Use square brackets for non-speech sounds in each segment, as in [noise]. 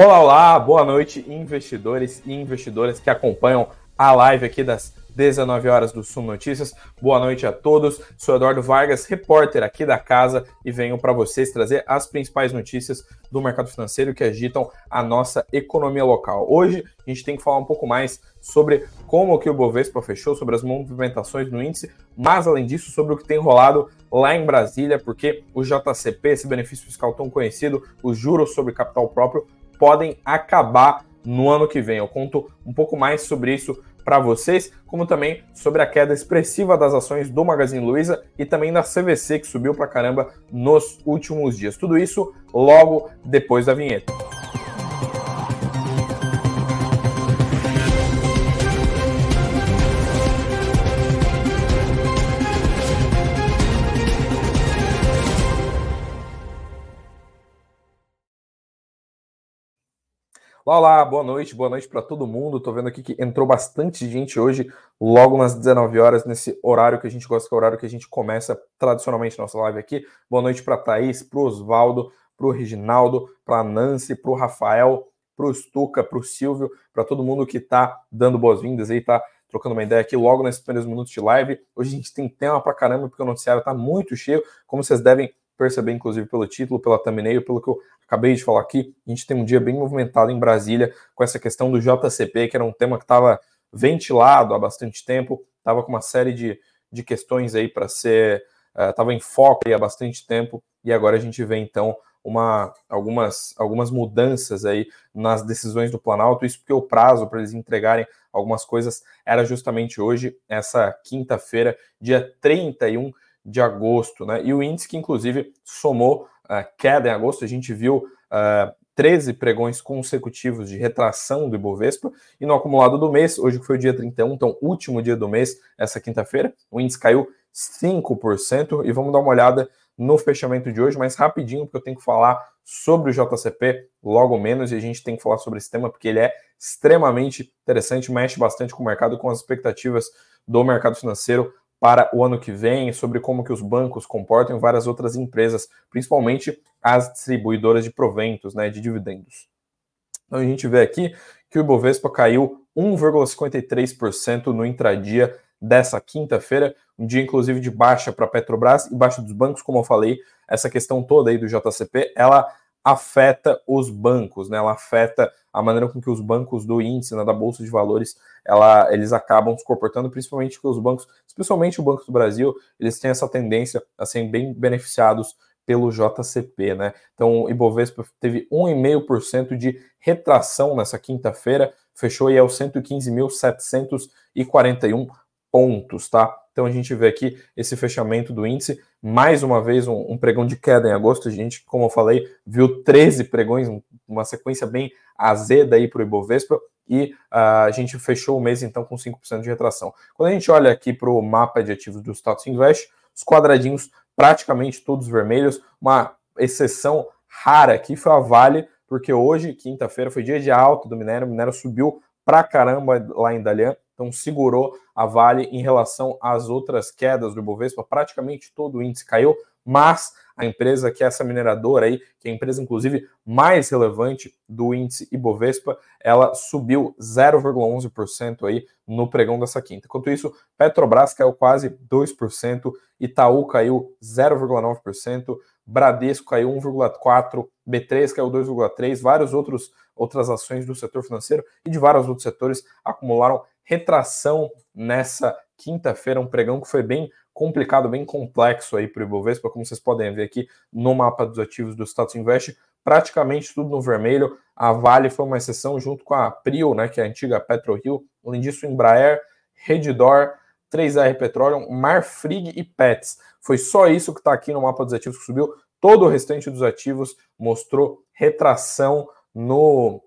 Olá, olá, boa noite, investidores e investidoras que acompanham a live aqui das 19 horas do Sumo Notícias. Boa noite a todos. Sou Eduardo Vargas, repórter aqui da casa e venho para vocês trazer as principais notícias do mercado financeiro que agitam a nossa economia local. Hoje a gente tem que falar um pouco mais sobre como que o Bovespa fechou, sobre as movimentações no índice, mas além disso sobre o que tem rolado lá em Brasília, porque o JCP, esse benefício fiscal tão conhecido, os juros sobre capital próprio, podem acabar no ano que vem. Eu conto um pouco mais sobre isso para vocês, como também sobre a queda expressiva das ações do Magazine Luiza e também da CVC, que subiu para caramba nos últimos dias. Tudo isso logo depois da vinheta. Olá, boa noite, boa noite para todo mundo. Tô vendo aqui que entrou bastante gente hoje, logo nas 19 horas, nesse horário que a gente gosta, que é o horário que a gente começa tradicionalmente nossa live aqui. Boa noite para Thaís, para Oswaldo, para o Reginaldo, para Nancy, para o Rafael, para o Stuca, para o Silvio, para todo mundo que está dando boas-vindas aí, tá trocando uma ideia aqui logo nesses primeiros minutos de live. Hoje a gente tem tema para caramba, porque o noticiário está muito cheio, como vocês devem perceber, inclusive, pelo título, pela thumbnail, pelo que eu acabei de falar aqui. A gente tem um dia bem movimentado em Brasília com essa questão do JCP, que era um tema que estava ventilado há bastante tempo, estava com uma série de, de questões aí para ser. estava uh, em foco há bastante tempo, e agora a gente vê então uma, algumas, algumas mudanças aí nas decisões do Planalto, isso porque o prazo para eles entregarem algumas coisas era justamente hoje, essa quinta-feira, dia 31 de agosto, né? E o índice que, inclusive, somou uh, queda em agosto, a gente viu uh, eh, 13 pregões consecutivos de retração do Ibovespa, e no acumulado do mês, hoje que foi o dia 31, então último dia do mês, essa quinta-feira, o índice caiu 5%, e vamos dar uma olhada no fechamento de hoje, mas rapidinho, porque eu tenho que falar sobre o JCP logo menos, e a gente tem que falar sobre esse tema, porque ele é extremamente interessante, mexe bastante com o mercado, com as expectativas do mercado financeiro para o ano que vem, sobre como que os bancos comportam várias outras empresas, principalmente as distribuidoras de proventos, né, de dividendos. Então a gente vê aqui que o Ibovespa caiu 1,53% no intradia dessa quinta-feira, um dia inclusive de baixa para a Petrobras e baixa dos bancos, como eu falei, essa questão toda aí do JCP, ela afeta os bancos, né? Ela afeta a maneira com que os bancos do índice, né, da bolsa de valores, ela, eles acabam se comportando, principalmente que os bancos, especialmente o Banco do Brasil, eles têm essa tendência a serem bem beneficiados pelo JCP, né? Então, o Ibovespa teve 1,5% de retração nessa quinta-feira, fechou aí aos 115.741 pontos, tá? Então a gente vê aqui esse fechamento do índice, mais uma vez um, um, pregão de queda em agosto. A gente, como eu falei, viu 13 pregões, uma sequência bem azeda aí para o Ibovespa, e uh, a gente fechou o mês então com 5% de retração. Quando a gente olha aqui para o mapa de ativos do Status Invest, os quadradinhos praticamente todos vermelhos, uma exceção rara aqui foi a Vale, porque hoje, quinta-feira, foi dia de alta do minério, o minério subiu pra caramba lá em Dalian, então segurou a Vale em relação às outras quedas do Ibovespa, praticamente todo o índice caiu, mas a empresa que é essa mineradora aí, que é a empresa inclusive mais relevante do índice Ibovespa, ela subiu 0,11% aí no pregão dessa quinta. Enquanto isso, Petrobras caiu quase 2%, Itaú caiu 0,9%, Bradesco caiu 1,4%, B3 caiu 2,3%, vários outros outras ações do setor financeiro e de vários outros setores acumularam retração nessa quinta-feira, um pregão que foi bem complicado, bem complexo aí para o Ibovespa, como vocês podem ver aqui no mapa dos ativos do Status Invest, praticamente tudo no vermelho. A Vale foi uma exceção junto com a Prio, né, que é a antiga PetroRio. Além disso, Embraer, Redditor, 3R Petroleum, Marfrig e Pets. Foi só isso que está aqui no mapa dos ativos que subiu. Todo o restante dos ativos mostrou retração no,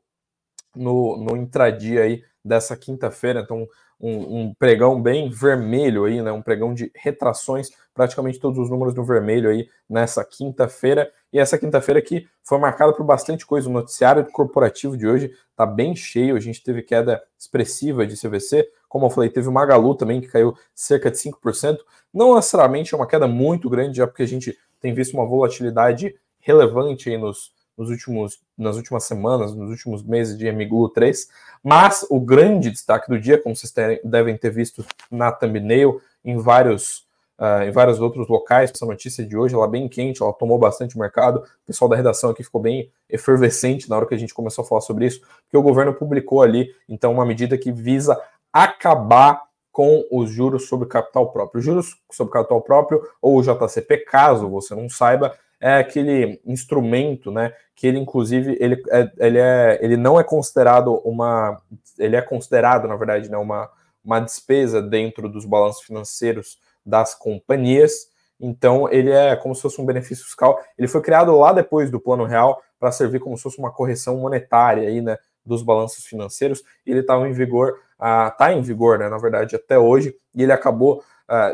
no, no intradia aí dessa quinta-feira. Então, um, um, pregão bem vermelho aí, né? Um pregão de retrações, praticamente todos os números no vermelho aí nessa quinta-feira. E essa quinta-feira aqui foi marcada por bastante coisa. O noticiário corporativo de hoje tá bem cheio. A gente teve queda expressiva de CVC. Como eu falei, teve o Magalu também, que caiu cerca de 5%. Não necessariamente é uma queda muito grande, já porque a gente tem visto uma volatilidade relevante aí nos, nos últimos, nas últimas semanas, nos últimos meses de MGLU 3, mas o grande destaque do dia, como vocês terem, devem ter visto na thumbnail, em vários, uh, em vários outros locais, essa notícia de hoje, ela é bem quente, ela tomou bastante mercado, o pessoal da redação aqui ficou bem efervescente na hora que a gente começou a falar sobre isso, porque o governo publicou ali, então, uma medida que visa acabar com os juros sobre capital próprio. Os juros sobre capital próprio, ou o JCP, caso você não saiba, é aquele instrumento, né, que ele inclusive ele, é, ele, é, ele não é considerado uma, ele é considerado na verdade, né, uma, uma despesa dentro dos balanços financeiros das companhias. Então ele é como se fosse um benefício fiscal. Ele foi criado lá depois do Plano Real para servir como se fosse uma correção monetária aí, né, dos balanços financeiros. Ele estava em vigor, está uh, em vigor, né, na verdade, até hoje, e ele acabou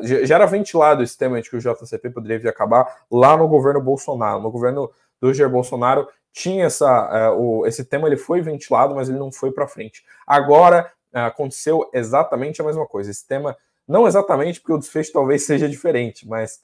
Já era ventilado esse tema de que o JCP poderia vir acabar lá no governo Bolsonaro. No governo do Jair Bolsonaro tinha essa, uh, o, esse tema, ele foi ventilado, mas ele não foi para frente. Agora uh, aconteceu exatamente a mesma coisa. Esse tema, não exatamente, porque o desfecho talvez [laughs] seja diferente, mas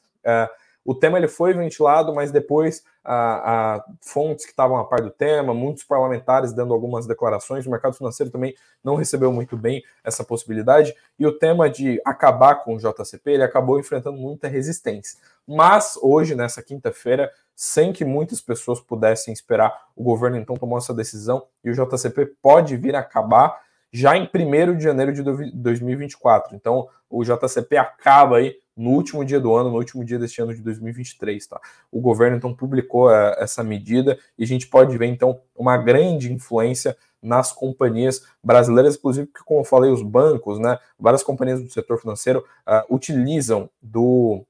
o tema ele foi ventilado, mas depois a, a fontes que estavam a par do tema, muitos parlamentares dando algumas declarações, o mercado financeiro também não recebeu muito bem essa possibilidade, e o tema de acabar com o JCP, ele acabou enfrentando muita resistência. Mas hoje, nessa quinta-feira, sem que muitas pessoas pudessem esperar, o governo então tomou essa decisão e o JCP pode vir acabar já em 1 de janeiro de 2024. Então, o JCP acaba aí no último dia do ano, no último dia deste ano de 2023, tá? O governo então publicou é, essa medida e a gente pode ver então uma grande influência nas companhias brasileiras, inclusive porque, como eu falei, os bancos, né, várias companhias do setor financeiro uh, utilizam do,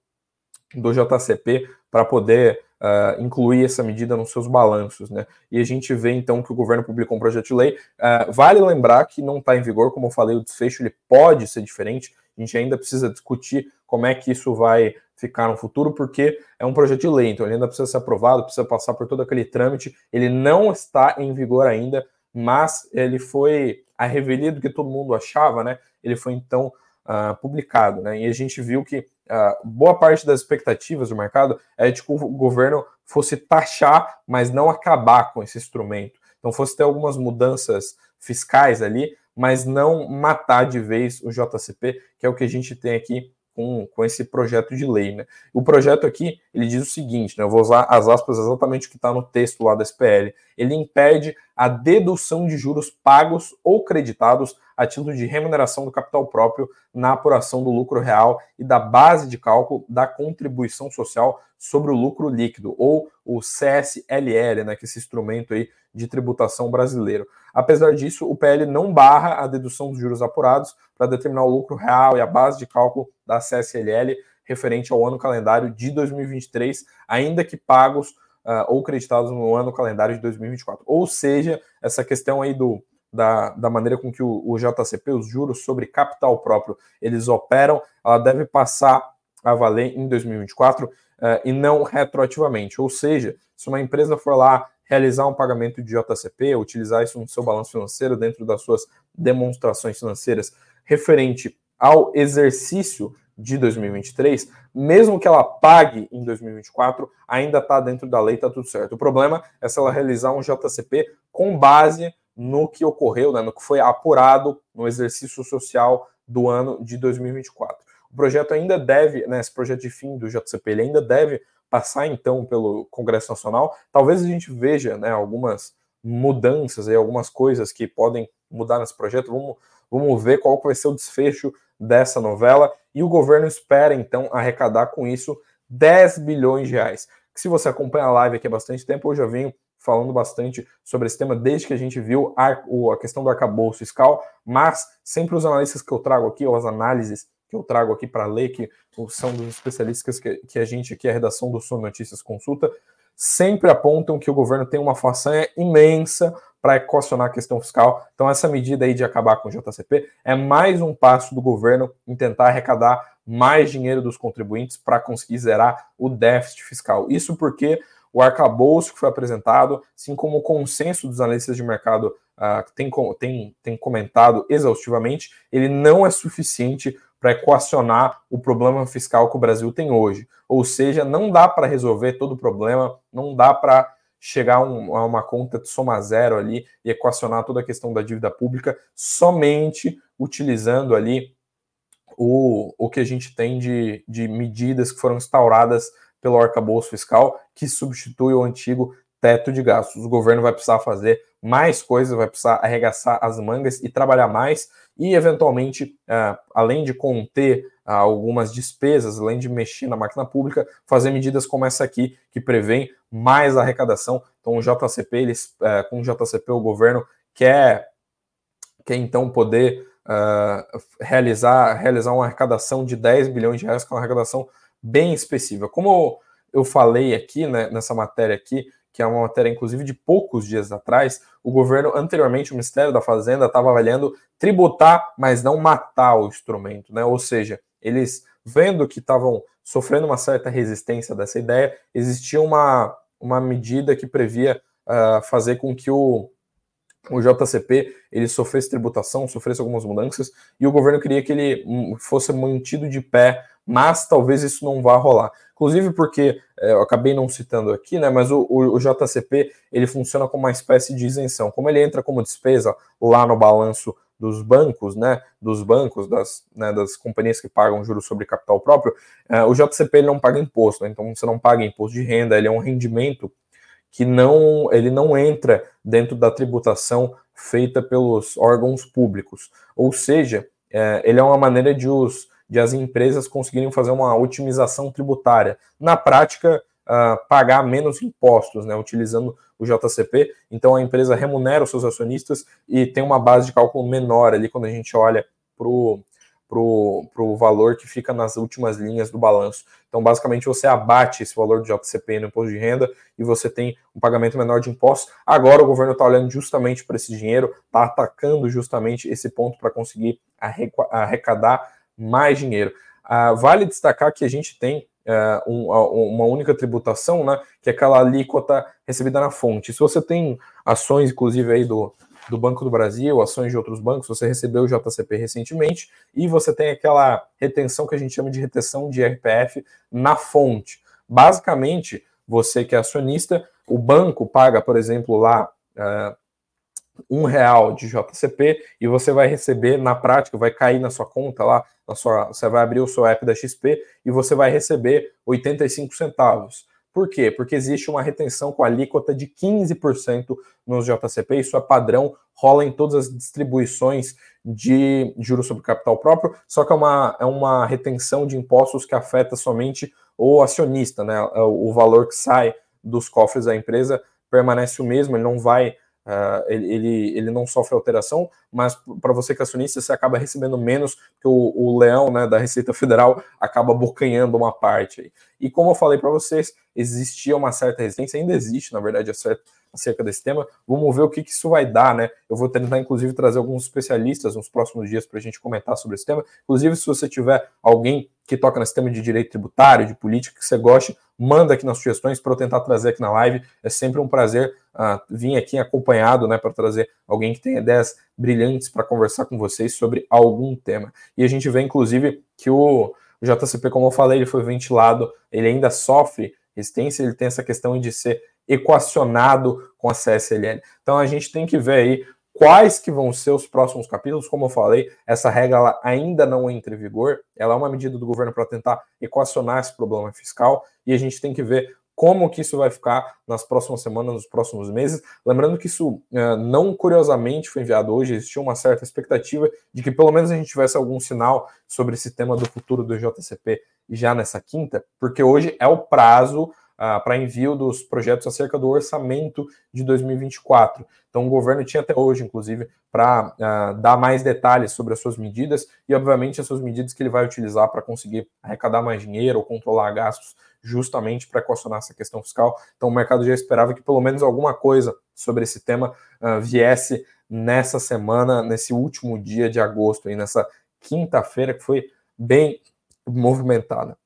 do JCP para poder uh, incluir essa medida nos seus balanços, né? E a gente vê então que o governo publicou um projeto de lei. Uh, vale lembrar que não está em vigor, como eu falei, o desfecho ele pode ser diferente. A gente ainda precisa discutir como é que isso vai ficar no futuro, porque é um projeto de lei, então ele ainda precisa ser aprovado, precisa passar por todo aquele trâmite. Ele não está em vigor ainda, mas ele foi a revelia do que todo mundo achava, né? Ele foi então uh, publicado, né? E a gente viu que uh, boa parte das expectativas do mercado é de que o governo fosse taxar, mas não acabar com esse instrumento. Então fosse ter algumas mudanças fiscais ali, mas não matar de vez o JCP, que é o que a gente tem aqui com, com esse projeto de lei. Né? O projeto aqui, ele diz o seguinte, né? eu vou usar as aspas exatamente o que está no texto lá da SPL, ele impede a dedução de juros pagos ou creditados a título de remuneração do capital próprio na apuração do lucro real e da base de cálculo da contribuição social sobre o lucro líquido, ou o CSLL, né, que é esse instrumento aí de tributação brasileiro. Apesar disso, o PL não barra a dedução dos juros apurados para determinar o lucro real e a base de cálculo da CSLL referente ao ano calendário de 2023, ainda que pagos uh, ou creditados no ano calendário de 2024. Ou seja, essa questão aí do, da, da maneira com que o, o JCP, os juros sobre capital próprio, eles operam, ela deve passar a valer em 2024 uh, eh, e não retroativamente. Ou seja, se uma empresa for lá realizar um pagamento de JCP, utilizar isso no seu balanço financeiro dentro das suas demonstrações financeiras referente ao exercício de 2023, mesmo que ela pague em 2024, ainda está dentro da lei, está tudo certo. O problema é se ela realizar um JCP com base no que ocorreu, né, no que foi apurado no exercício social do ano de 2024. O projeto ainda deve, né, esse projeto de fim do JCP, ele ainda deve passar então pelo Congresso Nacional. Talvez a gente veja né, algumas mudanças e algumas coisas que podem mudar nesse projeto. Vamos, vamos ver qual vai ser o desfecho dessa novela. E o governo espera então arrecadar com isso 10 bilhões de reais. Se você acompanha a live aqui há bastante tempo, eu já venho falando bastante sobre esse tema desde que a gente viu a, questão do arcabouço fiscal, mas sempre os analistas que eu trago aqui, ou as análises que eu trago aqui para ler, que são dos especialistas que, a gente aqui, a redação do Sul Notícias consulta, sempre apontam que o governo tem uma façanha imensa para equacionar a questão fiscal. Então, essa medida aí de acabar com o JCP é mais um passo do governo em tentar arrecadar mais dinheiro dos contribuintes para conseguir zerar o déficit fiscal. Isso porque o arcabouço que foi apresentado, assim como o consenso dos analistas de mercado uh, tem, tem, tem comentado exaustivamente, ele não é suficiente para equacionar o problema fiscal que o Brasil tem hoje. Ou seja, não dá para resolver todo o problema, não dá para chegar um, a uma conta de soma zero ali e equacionar toda a questão da dívida pública somente utilizando ali o, o que a gente tem de, de medidas que foram instauradas pelo arcabouço fiscal, que substitui o antigo teto de gastos. O governo vai precisar fazer mais coisas, vai precisar arregaçar as mangas e trabalhar mais e, eventualmente, uh, além de conter uh, algumas despesas, além de mexer na máquina pública, fazer medidas como essa aqui, que prevém mais arrecadação. Então, o JCP, eles, uh, com o JCP, o governo quer, quer então poder realizar, realizar uma arrecadação de 10 bilhões de reais, que é uma arrecadação bem específica. Como eu falei aqui, né, nessa matéria aqui, que é uma matéria, inclusive, de poucos dias atrás, o governo, anteriormente, o Ministério da Fazenda, estava avaliando tributar, mas não matar o instrumento, né? Ou seja, eles, vendo que estavam sofrendo uma certa resistência dessa ideia, existia uma, uma medida que previa uh, fazer com que o, o JCP ele sofresse tributação, sofresse algumas mudanças, e o governo queria que ele hum, fosse mantido de pé mas talvez isso não vá rolar. Inclusive porque, é, eu acabei não citando aqui, né, mas o, o, o, JCP ele funciona como uma espécie de isenção. Como ele entra como despesa lá no balanço dos bancos, né, dos bancos, das, né, das companhias que pagam juros sobre capital próprio, é, o JCP ele não paga imposto, né, então você não paga imposto de renda, ele é um rendimento que não, ele não entra dentro da tributação feita pelos órgãos públicos. Ou seja, é, ele é uma maneira de os de as empresas conseguirem fazer uma otimização tributária. Na prática, uh, pagar menos impostos, né, utilizando o JCP. Então a empresa remunera os seus acionistas e tem uma base de cálculo menor ali quando a gente olha para o valor que fica nas últimas linhas do balanço. Então, basicamente, você abate esse valor do JCP no imposto de renda e você tem um pagamento menor de impostos. Agora o governo está olhando justamente para esse dinheiro, está atacando justamente esse ponto para conseguir arrecadar mais dinheiro. Uh, vale destacar que a gente tem uh, um, uma única tributação, né, que é aquela alíquota recebida na fonte. Se você tem ações, inclusive, aí do, do Banco do Brasil, ações de outros bancos, você recebeu o JCP recentemente e você tem aquela retenção que a gente chama de retenção de RPF na fonte. Basicamente, você que é acionista, o banco paga, por exemplo, lá uh, um real de JCP e você vai receber na prática, vai cair na sua conta lá, na sua, você vai abrir o seu app da XP e você vai receber 85 centavos. Por quê? Porque existe uma retenção com alíquota de 15% nos JCP, isso é padrão, rola em todas as distribuições de juros sobre capital próprio, só que é uma, é uma retenção de impostos que afeta somente o acionista, né? O valor que sai dos cofres da empresa permanece o mesmo, ele não vai Uh, ele, ele, ele, não sofre alteração, mas para você que é acionista, você acaba recebendo menos, porque o, o leão né, da Receita Federal acaba bocanhando uma parte. Aí. E como eu falei para vocês, existia uma certa resistência, ainda existe, na verdade, acerca desse tema. Vamos ver o que, que, isso vai dar, né? Eu vou tentar, inclusive, trazer alguns especialistas nos próximos dias para a gente comentar sobre esse tema. Inclusive, se você tiver alguém que toca nesse tema de direito tributário, de política, que você goste, manda aqui nas sugestões para eu tentar trazer aqui na live. É sempre um prazer uh, vir aqui acompanhado, né, para trazer alguém que tem ideias brilhantes para conversar com vocês sobre algum tema. E a gente vê, inclusive, que o, o JCP, como eu falei, ele foi ventilado, ele ainda sofre resistência, ele tem essa questão de ser equacionado com a CSLL. Então a gente tem que ver aí quais que vão ser os próximos capítulos. Como eu falei, essa regra ainda não entra em vigor. Ela é uma medida do governo para tentar equacionar esse problema fiscal e a gente tem que ver como que isso vai ficar nas próximas semanas, nos próximos meses. Lembrando que isso uh, não curiosamente foi enviado hoje, existia uma certa expectativa de que pelo menos a gente tivesse algum sinal sobre esse tema do futuro do JCP já nessa quinta, porque hoje é o prazo uh, para envio dos projetos acerca do orçamento de 2024. Então, o governo tinha até hoje, inclusive, para ah, dar mais detalhes sobre as suas medidas e, obviamente, as suas medidas que ele vai utilizar para conseguir arrecadar mais dinheiro ou controlar gastos, justamente para equacionar essa questão fiscal. Então, o mercado já esperava que pelo menos alguma coisa sobre esse tema uh, viesse nessa semana, nesse último dia de agosto, e nessa quinta-feira, que foi bem movimentada.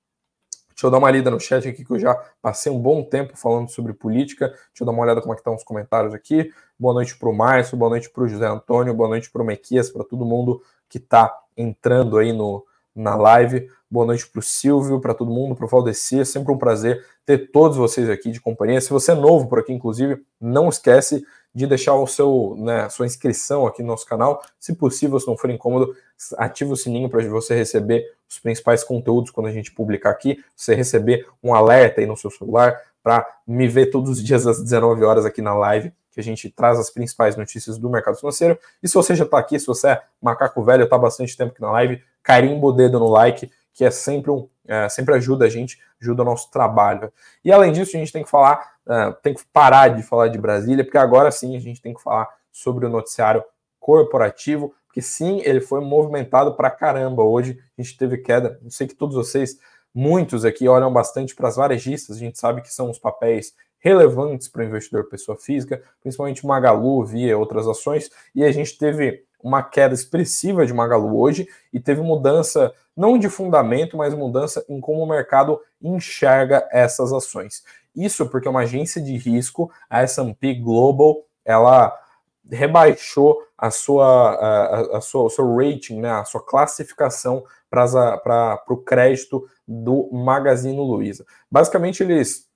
Deixa eu dar uma lida no chat aqui, que eu já passei um bom tempo falando sobre política. Deixa eu dar uma olhada como é que estão os comentários aqui. Boa noite para o Márcio, boa noite para o José Antônio, boa noite para o Mequias, para todo mundo que está entrando aí no, na live. Boa noite para o Silvio, para todo mundo, para o Valdeci. É sempre um prazer ter todos vocês aqui de companhia. Se você é novo por aqui, inclusive, não esquece de deixar o seu, né, sua inscrição aqui no nosso canal. Se possível, se não for incômodo, ative o sininho para você receber os principais conteúdos quando a gente publicar aqui, você receber um alerta aí no seu celular para me ver todos os dias às 19 horas aqui na live que a gente traz as principais notícias do mercado financeiro. E se você já está aqui, se você é macaco velho, está bastante tempo aqui na live, carimbo o dedo no like, que é sempre um, é, sempre ajuda a gente, ajuda o nosso trabalho. E além disso, a gente tem que falar, uh, tem que parar de falar de Brasília, porque agora sim a gente tem que falar sobre o noticiário corporativo, porque sim, ele foi movimentado para caramba. Hoje a gente teve queda. Eu sei que todos vocês, muitos aqui, olham bastante para as varejistas, a gente sabe que são os papéis relevantes para o investidor pessoa física, principalmente Magalu, Via outras ações, e a gente teve uma queda expressiva de Magalu hoje e teve mudança não de fundamento, mas mudança em como o mercado enxerga essas ações. Isso porque uma agência de risco, a S&P Global, ela rebaixou a sua, a, a sua, o seu rating, né, a sua classificação para o crédito do Magazine Luiza. Basicamente, eles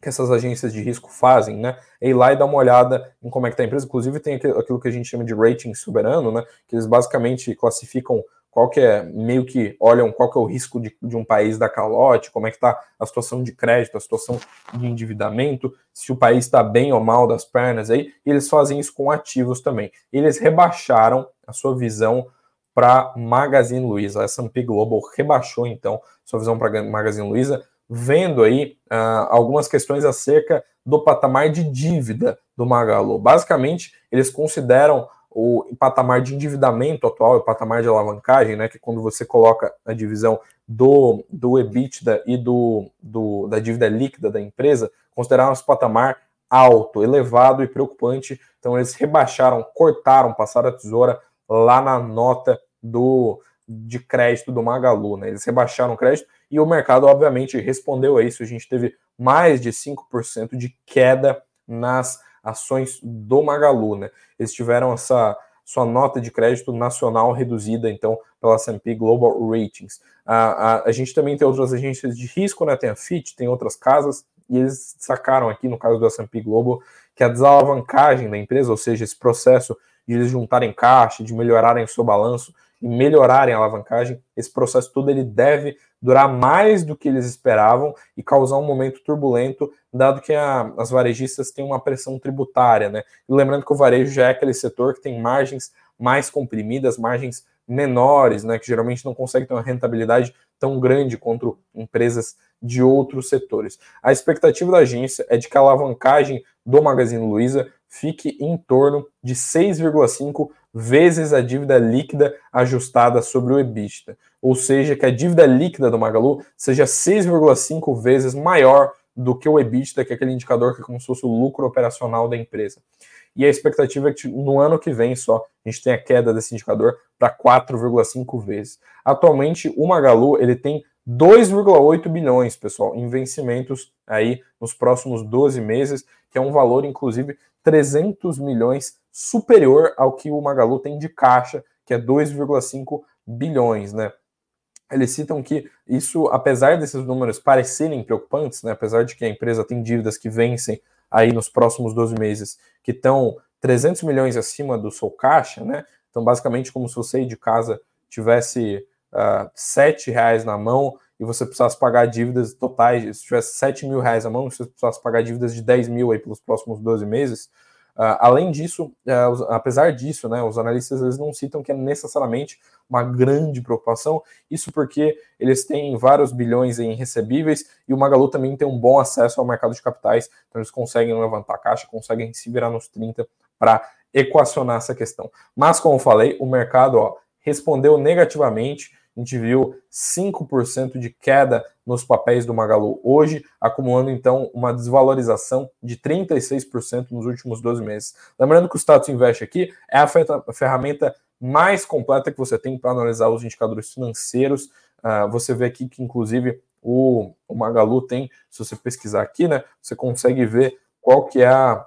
que essas agências de risco fazem, né? É ir lá e dar uma olhada em como é que está a empresa. Inclusive tem aquilo que a gente chama de rating soberano, né? Que eles basicamente classificam qual que é, meio que olham qual que é o risco de, de um país da calote, como é que está a situação de crédito, a situação de endividamento, se o país está bem ou mal das pernas aí, e eles fazem isso com ativos também. Eles rebaixaram a sua visão para Magazine Luiza. A S&P Global rebaixou então sua visão para Magazine Luiza vendo aí uh, algumas questões acerca do patamar de dívida do Magalu. Basicamente, eles consideram o patamar de endividamento atual, o patamar de alavancagem, né, que quando você coloca a divisão do, do EBITDA e do, do, da dívida líquida da empresa, consideraram esse patamar alto, elevado e preocupante. Então, eles rebaixaram, cortaram, passaram a tesoura lá na nota do de crédito do Magalu. Né? Eles rebaixaram o crédito e o mercado, obviamente, respondeu a isso. A gente teve mais de 5% de queda nas ações do Magalu. Né? Eles tiveram essa sua nota de crédito nacional reduzida, então, pela S&P Global Ratings. A, a, a, gente também tem outras agências de risco, né? tem a FIT, tem outras casas, e eles sacaram aqui, no caso do S&P Global, que a desalavancagem da empresa, ou seja, esse processo de eles juntarem caixa, de melhorarem o seu balanço, e melhorarem a alavancagem, esse processo todo ele deve durar mais do que eles esperavam e causar um momento turbulento, dado que a, as varejistas têm uma pressão tributária, né? E lembrando que o varejo já é aquele setor que tem margens mais comprimidas, margens menores, né? Que geralmente não conseguem ter uma rentabilidade tão grande quanto empresas de outros setores. A expectativa da agência é de que a alavancagem do Magazine Luiza fique em torno de 6,5 vezes a dívida líquida ajustada sobre o EBITDA. Ou seja, que a dívida líquida do Magalu seja 6,5 vezes maior do que o EBITDA, que é aquele indicador que é como se fosse o lucro operacional da empresa. E a expectativa é que no ano que vem só a gente tenha a queda desse indicador para 4,5 vezes. Atualmente, o Magalu ele tem 2,8 bilhões, pessoal, em vencimentos aí nos próximos 12 meses, que é um valor, inclusive, 300 milhões superior ao que o Magalu tem de caixa, que é 2,5 bilhões, né? Eles citam que isso, apesar desses números parecerem preocupantes, né, apesar de que a empresa tem dívidas que vencem aí nos próximos 12 meses, que estão 300 milhões acima do seu caixa, né? Então, basicamente, como se você de casa tivesse uh, ah, 7 reais na mão e você precisasse pagar dívidas totais, se tivesse 7 mil reais na mão, você precisasse pagar dívidas de 10 mil aí pelos próximos 12 meses, além disso, os, apesar disso, né, os analistas eles não citam que é necessariamente uma grande preocupação, isso porque eles têm vários bilhões em recebíveis e o Magalu também tem um bom acesso ao mercado de capitais, então eles conseguem levantar caixa, conseguem se virar nos 30 para equacionar essa questão. Mas, como falei, o mercado ó, respondeu negativamente a gente viu 5% de queda nos papéis do Magalu hoje, acumulando então uma desvalorização de 36% nos últimos 12 meses. Lembrando que o Status Invest aqui é a ferramenta mais completa que você tem para analisar os indicadores financeiros. Uh, você vê aqui que, inclusive, o, o Magalu tem, se você pesquisar aqui, né, você consegue ver qual que é a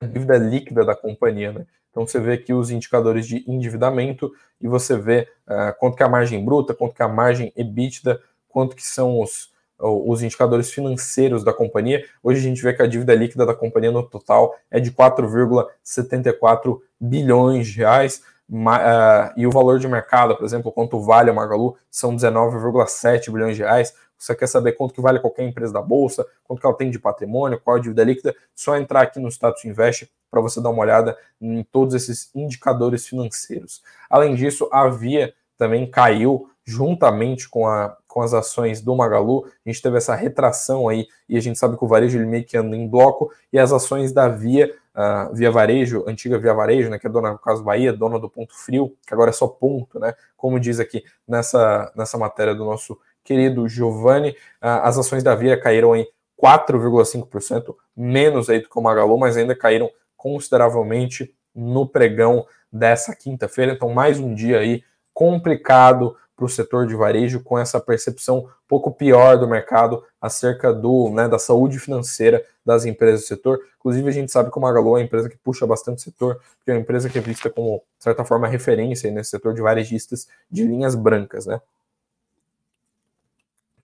dívida líquida da companhia, né? Então você vê aqui os indicadores de endividamento e você vê uh, quanto que é a margem bruta, quanto que é a margem EBITDA, quanto que são os, os indicadores financeiros da companhia. Hoje a gente vê que a dívida líquida da companhia no total é de 4,74 bilhões de reais. Uh, e o valor de mercado, por exemplo, quanto vale a Magalu, são 19,7 bilhões de reais. Você quer saber quanto que vale qualquer empresa da bolsa, quanto que ela tem de patrimônio, qual a dívida líquida, só entrar aqui no Status Invest para você dar uma olhada em todos esses indicadores financeiros. Além disso, a Via também caiu juntamente com, a, com as ações do Magalu. A gente teve essa retração aí e a gente sabe que o varejo ele meio que anda em bloco e as ações da Via, uh, Via Varejo, antiga Via Varejo, né, que é dona do Caso Bahia, dona do Ponto Frio, que agora é só ponto, né, como diz aqui nessa, nessa matéria do nosso querido Giovanni, uh, as ações da Via caíram em 4,5%, menos aí do que o Magalu, mas ainda caíram consideravelmente no pregão dessa quinta-feira. Então, mais um dia aí complicado para o setor de varejo, com essa percepção um pouco pior do mercado acerca do, né, da saúde financeira das empresas do setor. Inclusive, a gente sabe que o Magalu é uma empresa que puxa bastante o setor, porque é uma empresa que é vista como, de certa forma, referência nesse setor de varejistas de linhas brancas. Né?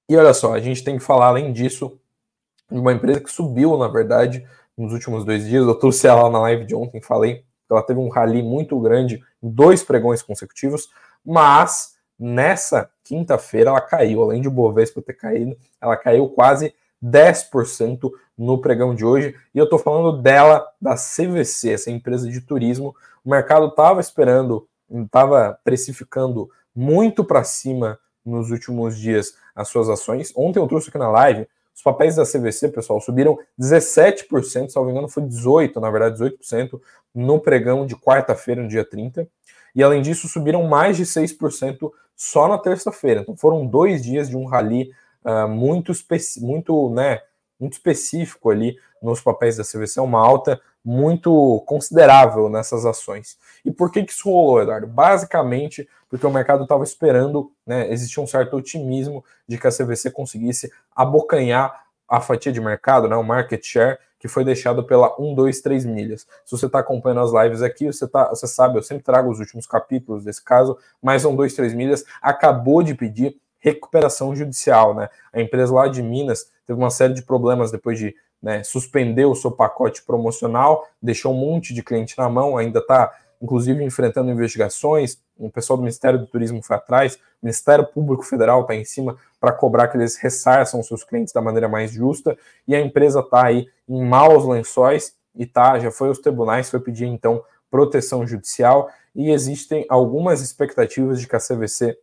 E olha só, a gente tem que falar, além disso, de uma empresa que subiu, na verdade, nos últimos dois dias. Eu trouxe ela na live de ontem, falei que ela teve um rally muito grande em dois pregões consecutivos, mas nessa quinta-feira ela caiu, além de o Bovespa ter caído, ela caiu quase 10% no pregão de hoje. E eu estou falando dela, da CVC, essa empresa de turismo. O mercado estava esperando, estava precificando muito para cima nos últimos dias as suas ações. Ontem eu trouxe aqui na live os papéis da CVC, pessoal, subiram 17%, se não me engano, foi 18%, na verdade, 18% no pregão de quarta-feira, no dia 30. E além disso, subiram mais de 6% só na terça-feira. Então foram dois dias de um rally uh, muito, muito, né, muito específico ali nos papéis da CVC, uma alta muito considerável nessas ações. E por que, que isso rolou, Eduardo? Basicamente porque o mercado estava esperando, né, existia um certo otimismo de que a CVC conseguisse abocanhar a fatia de mercado, né, o market share, que foi deixado pela 1, 2, 3 milhas. Se você está acompanhando as lives aqui, você, tá, você sabe, eu sempre trago os últimos capítulos desse caso, mas 1, 2, 3 milhas acabou de pedir recuperação judicial. Né? A empresa lá de Minas teve uma série de problemas depois de né, suspendeu o seu pacote promocional, deixou um monte de cliente na mão, ainda está, inclusive, enfrentando investigações. O pessoal do Ministério do Turismo foi atrás, o Ministério Público Federal está em cima para cobrar que eles ressarçam seus clientes da maneira mais justa, e a empresa está aí em maus lençóis e tá, já foi aos tribunais, foi pedir então proteção judicial, e existem algumas expectativas de que a CVC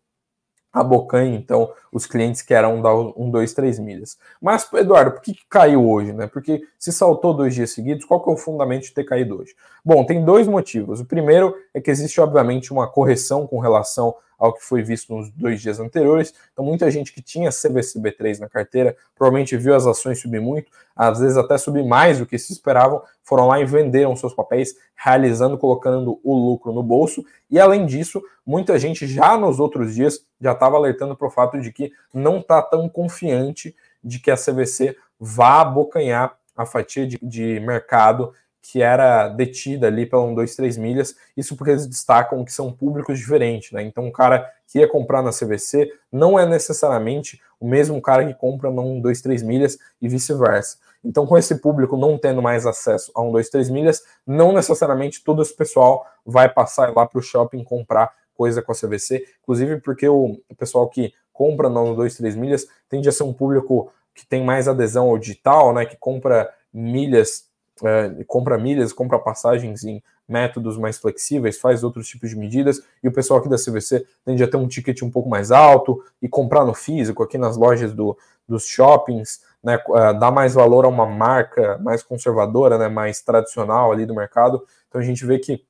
abocanhe, então, os clientes que eram da 1, 2, 3 milhas. Mas, Eduardo, por que, que, caiu hoje? Né? Porque se saltou dois dias seguidos, qual que é o fundamento de ter caído hoje? Bom, tem dois motivos. O primeiro é que existe, obviamente, uma correção com relação ao que foi visto nos dois dias anteriores. Então, muita gente que tinha CVCB3 na carteira provavelmente viu as ações subir muito, às vezes até subir mais do que se esperavam, foram lá e venderam seus papéis, realizando, colocando o lucro no bolso. E além disso, muita gente já nos outros dias já estava alertando para o fato de que não está tão confiante de que a CVC vá abocanhar a fatia de, de mercado que era detida ali pela 1, 2, 3 milhas, isso porque eles destacam que são públicos diferentes, né? Então, um cara que ia comprar na CVC não é necessariamente o mesmo cara que compra na 1, 2, 3 milhas e vice-versa. Então, com esse público não tendo mais acesso a 1, 2, 3 milhas, não necessariamente todo esse pessoal vai passar lá para o shopping comprar coisa com a CVC, inclusive porque o pessoal que compra na 1, 2, 3 milhas tende a ser um público que tem mais adesão ao digital, né? Que compra milhas é, compra milhas, compra passagens em métodos mais flexíveis, faz outros tipos de medidas, e o pessoal aqui da CVC tende a ter um ticket um pouco mais alto e comprar no físico, aqui nas lojas do, dos shoppings, né, uh, dá mais valor a uma marca mais conservadora, né, mais tradicional ali do mercado. Então a gente vê que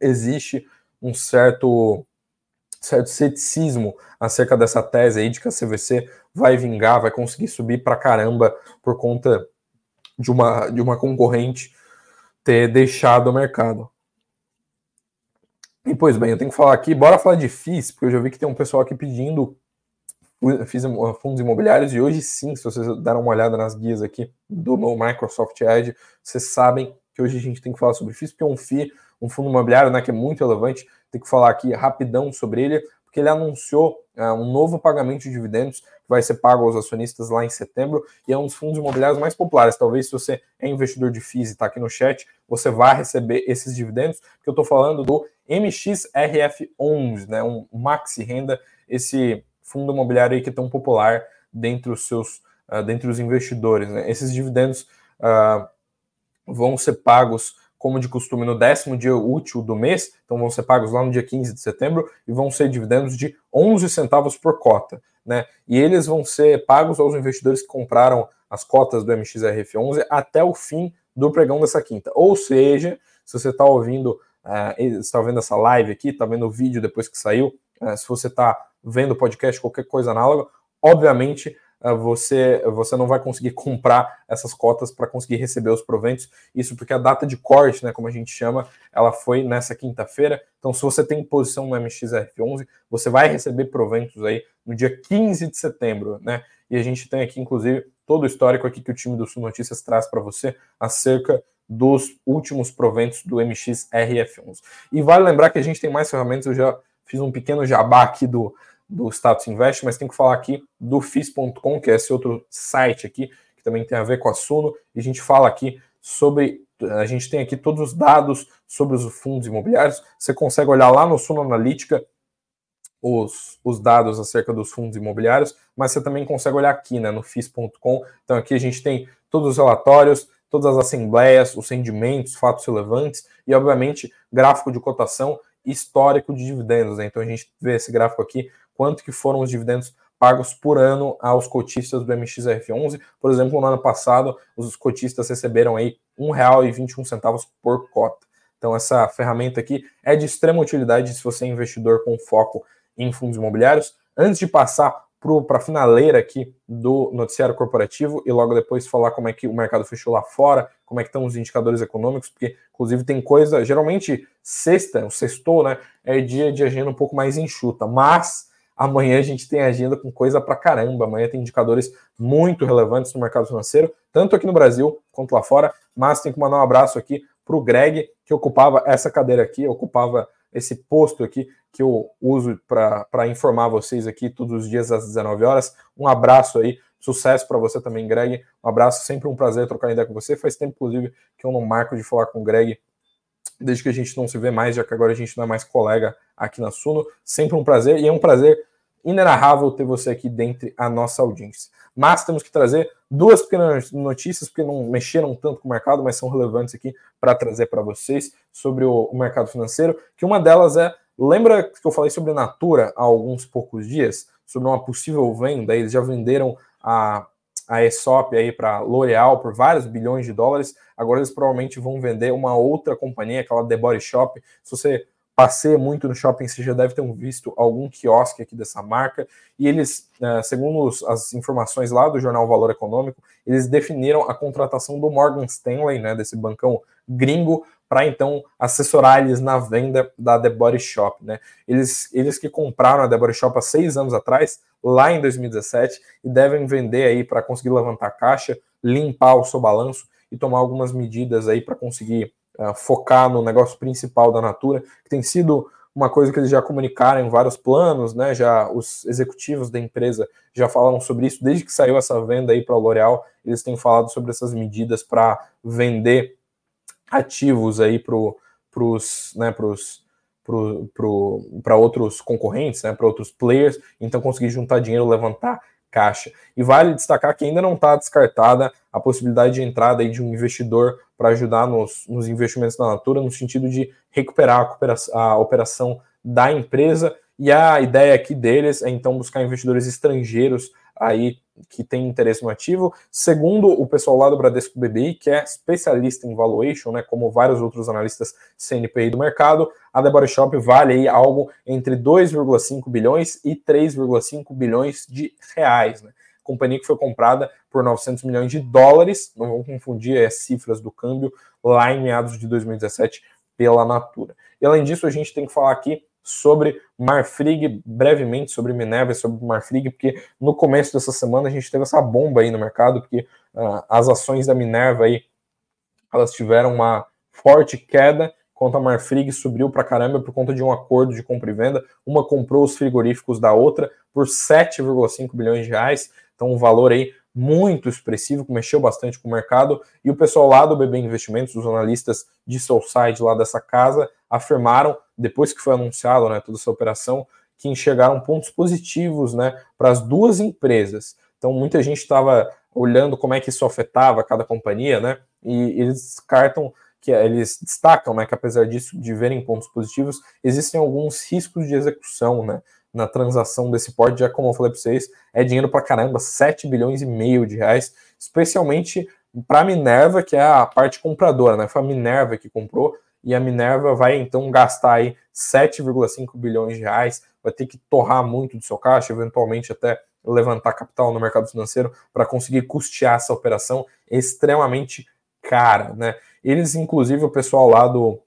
existe um certo certo ceticismo acerca dessa tese aí de que a CVC vai vingar, vai conseguir subir para caramba por conta de uma, de uma concorrente ter deixado o mercado. E pois bem, eu tenho que falar aqui, bora falar de FIIs, porque eu já vi que tem um pessoal aqui pedindo FIIs, fundos imobiliários, e hoje sim, se vocês deram uma olhada nas guias aqui do meu Microsoft Edge, vocês sabem que hoje a gente tem que falar sobre FIIs, porque um FII, um fundo imobiliário né, que é muito relevante, tem que falar aqui rapidão sobre ele, porque ele anunciou uh, um novo pagamento de dividendos vai ser pago aos acionistas lá em setembro e é um dos fundos imobiliários mais populares. Talvez se você é investidor de FIIs e está aqui no chat, você vai receber esses dividendos, que eu estou falando do MXRF11, né, um maxi renda, esse fundo imobiliário aí que é tão popular dentre os seus, uh, dentre os investidores. Né? Esses dividendos uh, vão ser pagos como de costume, no décimo dia útil do mês, então vão ser pagos lá no dia 15 de setembro e vão ser dividendos de 11 centavos por cota, né? E eles vão ser pagos aos investidores que compraram as cotas do MXRF11 até o fim do pregão dessa quinta. Ou seja, se você está ouvindo, uh, está vendo essa live aqui, está vendo o vídeo depois que saiu, uh, se você está vendo o podcast, qualquer coisa análoga, obviamente você, você não vai conseguir comprar essas cotas para conseguir receber os proventos. Isso porque a data de corte, né, como a gente chama, ela foi nessa quinta-feira. Então, se você tem posição no MXRF11, você vai receber proventos aí no dia 15 de setembro, né? E a gente tem aqui, inclusive, todo o histórico aqui que o time do Sul Notícias traz para você acerca dos últimos proventos do MXRF11. E vale lembrar que a gente tem mais ferramentas, eu já fiz um pequeno jabá aqui do, do Status Invest, mas tem que falar aqui do FIS.com, que é esse outro site aqui, que também tem a ver com a Suno, e a gente fala aqui sobre. A gente tem aqui todos os dados sobre os fundos imobiliários. Você consegue olhar lá no Suno Analítica os, os dados acerca dos fundos imobiliários, mas você também consegue olhar aqui né, no FIS.com. Então aqui a gente tem todos os relatórios, todas as assembleias, os rendimentos, fatos relevantes e, obviamente, gráfico de cotação histórico de dividendos. Né? Então a gente vê esse gráfico aqui quanto que foram os dividendos pagos por ano aos cotistas do MXRF11. Por exemplo, no ano passado, os cotistas receberam aí R$ 1,21 por cota. Então, essa ferramenta aqui é de extrema utilidade se você é investidor com foco em fundos imobiliários. Antes de passar para a finaleira aqui do noticiário corporativo e logo depois falar como é que o mercado fechou lá fora, como é que estão os indicadores econômicos, porque inclusive tem coisa, geralmente sexta, o sextou, né, é dia de agenda um pouco mais enxuta, mas Amanhã a gente tem agenda com coisa pra caramba. Amanhã tem indicadores muito relevantes no mercado financeiro, tanto aqui no Brasil quanto lá fora. Mas tem que mandar um abraço aqui para o Greg, que ocupava essa cadeira aqui, ocupava esse posto aqui que eu uso para informar vocês aqui todos os dias às 19 horas. Um abraço aí, sucesso para você também, Greg. Um abraço, sempre um prazer trocar ideia com você. Faz tempo, inclusive, que eu não marco de falar com o Greg desde que a gente não se vê mais, já que agora a gente não é mais colega aqui na Suno. Sempre um prazer e é um prazer inenarrável ter você aqui dentre a nossa audiência. Mas temos que trazer duas pequenas notícias, porque não mexeram tanto com o mercado, mas são relevantes aqui para trazer para vocês sobre o, o, mercado financeiro. Que uma delas é: lembra que eu falei sobre Natura há alguns poucos dias? Sobre uma possível venda, eles já venderam a, a ESOP aí para L'Oréal por vários bilhões de dólares. Agora eles provavelmente vão vender uma outra companhia, aquela The Body Shop. Se você passei muito no shopping, você já deve ter visto algum quiosque aqui dessa marca. E eles, é, segundo as informações lá do jornal Valor Econômico, eles definiram a contratação do Morgan Stanley, né, desse bancão gringo, para então assessorar eles na venda da The Body Shop. Né? Eles, eles que compraram a The Body Shop há seis anos atrás, lá em 2017, e devem vender aí para conseguir levantar caixa, limpar o seu balanço e tomar algumas medidas aí para conseguir uh, focar no negócio principal da Natura, que tem sido uma coisa que eles já comunicaram em vários planos, né? Já os executivos da empresa já falaram sobre isso desde que saiu essa venda aí para o L'Oréal. Eles têm falado sobre essas medidas para vender ativos aí para os né, para outros concorrentes, né, para outros players, então conseguir juntar dinheiro, levantar caixa. E vale destacar que ainda não está descartada a possibilidade de entrada aí de um investidor para ajudar nos, nos, investimentos da Natura, no sentido de recuperar a, a operação da empresa. E a ideia aqui deles é então buscar investidores estrangeiros aí que tem interesse no ativo. Segundo o pessoal lá do Bradesco BBI, que é especialista em valuation, né, como vários outros analistas CNPI do mercado, a The Body Shop vale aí algo entre 2,5 bilhões e 3,5 bilhões de reais. Né? Companhia que foi comprada por 900 milhões de dólares, não vamos confundir as cifras do câmbio, lá em meados de 2017 pela Natura. E além disso, a gente tem que falar aqui sobre Marfrig, brevemente sobre Minerva e sobre Marfrig, porque no começo dessa semana a gente teve essa bomba aí no mercado, porque uh, as ações da Minerva aí, elas tiveram uma forte queda, enquanto a Marfrig subiu para caramba por conta de um acordo de compra e venda. Uma comprou os frigoríficos da outra por 7,5 bilhões de reais, então um valor aí muito expressivo, que mexeu bastante com o mercado, e o pessoal lá do BB Investimentos, os analistas de Soulside lá dessa casa, afirmaram, depois que foi anunciado né, toda essa operação, que enxergaram pontos positivos né, para as duas empresas. Então, muita gente estava olhando como é que isso afetava cada companhia, né? E eles descartam que eles destacam, né, que apesar disso de verem pontos positivos, existem alguns riscos de execução, né? na transação desse porte, já como eu falei para vocês, é dinheiro para caramba, 7 bilhões e meio de reais, especialmente para a Minerva, que é a parte compradora, né? Foi a Minerva que comprou, e a Minerva vai então gastar aí 7,5 bilhões de reais, vai ter que torrar muito do seu caixa, eventualmente até levantar capital no mercado financeiro para conseguir custear essa operação extremamente cara, né? Eles, inclusive, o pessoal lá do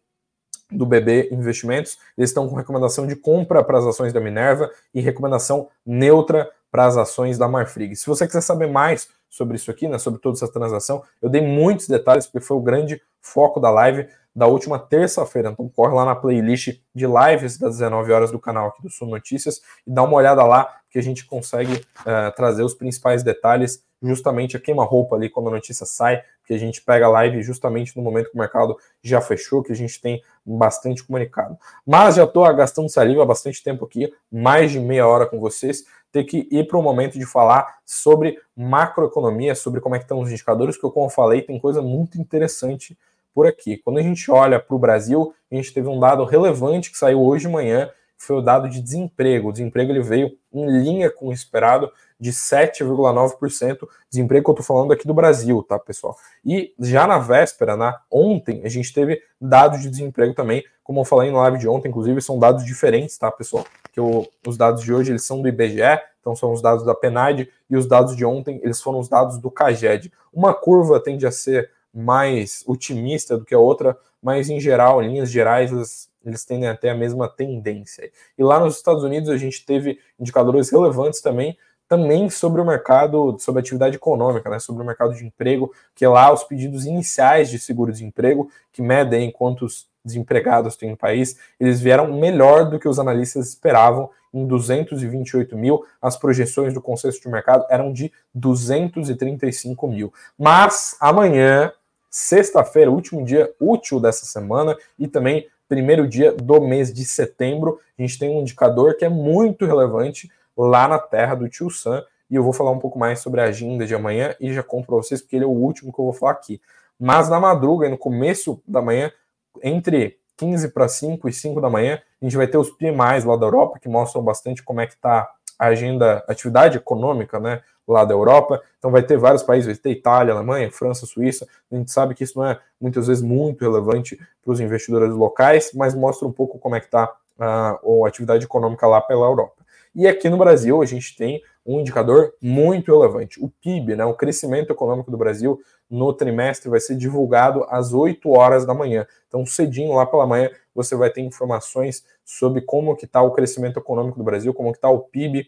do BB Investimentos, eles estão com recomendação de compra para as ações da Minerva e recomendação neutra para as ações da Marfrig. Se você quiser saber mais sobre isso aqui, né, sobre toda essa transação, eu dei muitos detalhes porque foi o grande foco da live da última terça-feira. Então corre lá na playlist de lives das 19 horas do canal aqui do Sul Notícias e dá uma olhada lá que a gente consegue uh, trazer os principais detalhes justamente a queima-roupa ali quando a notícia sai, que a gente pega a live justamente no momento que o mercado já fechou, que a gente tem bastante comunicado. Mas já estou gastando saliva há bastante tempo aqui, mais de meia hora com vocês, ter que ir para o momento de falar sobre macroeconomia, sobre como é que estão os indicadores, que eu, como eu falei, tem coisa muito interessante por aqui. Quando a gente olha para o Brasil, a gente teve um dado relevante que saiu hoje de manhã, foi o dado de desemprego. O desemprego ele veio em linha com o esperado de 7,9%. Desemprego que eu estou falando aqui do Brasil, tá, pessoal? E já na véspera, na ontem, a gente teve dados de desemprego também, como eu falei na live de ontem, inclusive são dados diferentes, tá, pessoal? Que os dados de hoje eles são do IBGE, então são os dados da PNAD, e os dados de ontem eles foram os dados do CAGED. Uma curva tende a ser mais otimista do que a outra, mas em geral, em linhas gerais, eles, eles tendem até a mesma tendência. E lá nos Estados Unidos a gente teve indicadores relevantes também, também sobre o mercado, sobre a atividade econômica, né, sobre o mercado de emprego, que é lá os pedidos iniciais de seguro-desemprego, que medem quantos desempregados tem no país, eles vieram melhor do que os analistas esperavam, em 228 mil, as projeções do consenso de mercado eram de 235 mil. Mas amanhã sexta-feira, último dia útil dessa semana e também primeiro dia do mês de setembro. A gente tem um indicador que é muito relevante lá na terra do Tio Sam e eu vou falar um pouco mais sobre a agenda de amanhã e já conto para vocês porque ele é o último que eu vou falar aqui. Mas na madruga no começo da manhã, entre 15 para 5 e 5 da manhã, a gente vai ter os PMIs lá da Europa que mostram bastante como é que está a agenda, atividade econômica, né, lá da Europa. Então vai ter vários países, vai ter Itália, Alemanha, França, Suíça. A gente sabe que isso não é muitas vezes muito relevante para os investidores locais, mas mostra um pouco como é que está a, a atividade econômica lá pela Europa. E aqui no Brasil a gente tem um indicador muito relevante, o PIB, né, o crescimento econômico do Brasil no trimestre vai ser divulgado às 8 horas da manhã. Então, cedinho lá pela manhã, você vai ter informações sobre como que está o crescimento econômico do Brasil, como que está o PIB.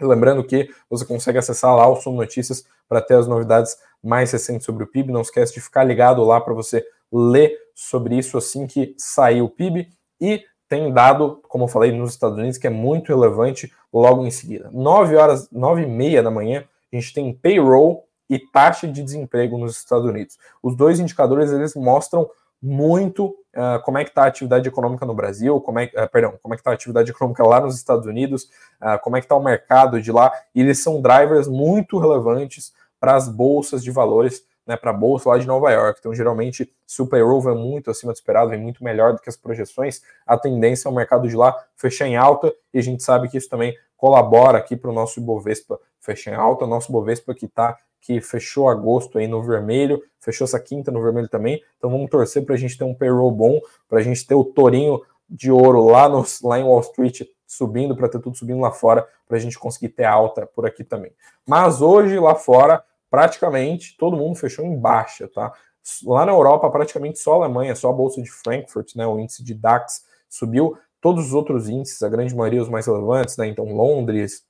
Lembrando que você consegue acessar lá o Som Notícias para ter as novidades mais recentes sobre o PIB. Não esquece de ficar ligado lá para você ler sobre isso assim que sair o PIB. E tem dado, como eu falei, nos Estados Unidos, que é muito relevante logo em seguida. 9 horas, 9 e meia da manhã, a gente tem payroll e taxa de desemprego nos Estados Unidos. Os dois indicadores eles mostram muito uh, como é que está a atividade econômica no Brasil, como é, uh, perdão, como é que está a atividade econômica lá nos Estados Unidos, uh, como é que está o mercado de lá, e eles são drivers muito relevantes para as bolsas de valores, né, para a bolsa lá de Nova York. Então, geralmente, se o payroll vem muito acima do esperado, vem muito melhor do que as projeções, a tendência é o mercado de lá fechar em alta, e a gente sabe que isso também colabora aqui para o nosso Ibovespa fechar em alta, nosso Ibovespa que está que fechou agosto aí no vermelho, fechou essa quinta no vermelho também. Então vamos torcer para a gente ter um payroll bom, para a gente ter o tourinho de ouro lá, no, lá em Wall Street subindo, para ter tudo subindo lá fora, para a gente conseguir ter alta por aqui também. Mas hoje lá fora, praticamente todo mundo fechou em baixa, tá? Lá na Europa, praticamente só a Alemanha, só a Bolsa de Frankfurt, né, o índice de DAX subiu, todos os outros índices, a grande maioria os mais relevantes, né, então Londres,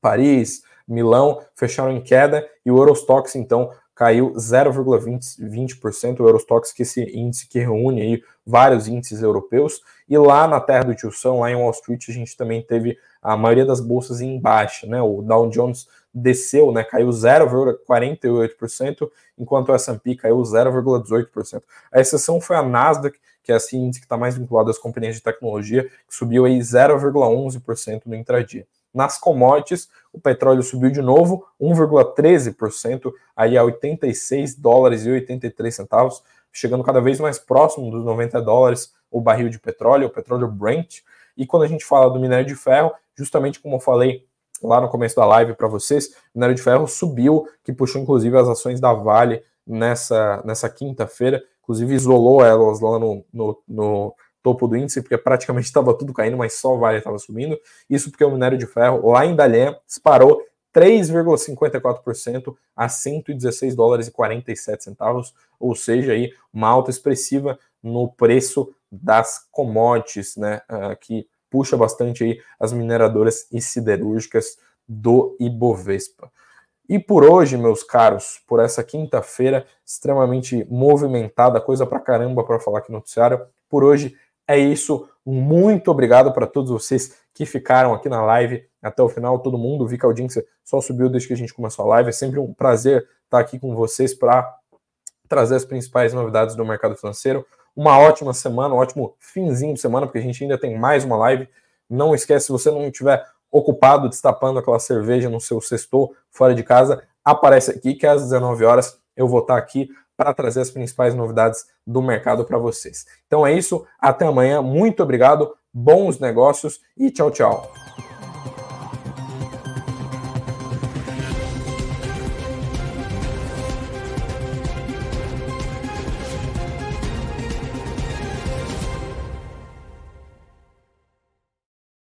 Paris, Milão fecharam em queda e o Eurostox então caiu 0,20%, o Eurostox, que é esse índice que reúne aí vários índices europeus, e lá na terra do tio São, lá em Wall Street, a gente também teve a maioria das bolsas em baixa, né? O Dow Jones desceu, né? Caiu 0,48%, enquanto o S&P caiu 0,18%. A exceção foi a Nasdaq, que é esse índice que está mais vinculado às companhias de tecnologia, que subiu aí 0,11% no intradia. Nas commodities, o petróleo subiu de novo 1,13%, aí a 86 dólares e 83 centavos, chegando cada vez mais próximo dos 90 dólares o barril de petróleo, o petróleo Brent. E quando a gente fala do minério de ferro, justamente como eu falei lá no começo da live para vocês, o minério de ferro subiu, que puxou inclusive as ações da Vale nessa, nessa quinta-feira, inclusive isolou elas lá no, no, no topo do índice, porque praticamente [laughs] estava tudo caindo, mas só o Vale estava subindo. Isso porque o minério de ferro lá em Dalian disparou 3,54% a 116 dólares e 47 centavos, ou seja, aí uma alta expressiva no preço das commodities, né, uh, que puxa bastante aí as mineradoras e siderúrgicas do Ibovespa. E por hoje, meus caros, por essa quinta-feira extremamente movimentada, coisa pra caramba para falar aqui no noticiário, por hoje é isso. Muito obrigado para todos vocês que ficaram aqui na live até o final. Todo mundo, vi que a audiência só subiu desde que a gente começou a live. É sempre um prazer estar aqui com vocês para trazer as principais novidades do mercado financeiro. Uma ótima semana, um ótimo finzinho de semana, porque a gente ainda tem mais uma live. Não esquece, se você não estiver ocupado destapando aquela cerveja no seu sextor fora de casa, aparece aqui que às 19 horas eu vou estar aqui para trazer as principais novidades do mercado para vocês. Então é isso, até amanhã, muito obrigado, bons negócios e tchau, tchau.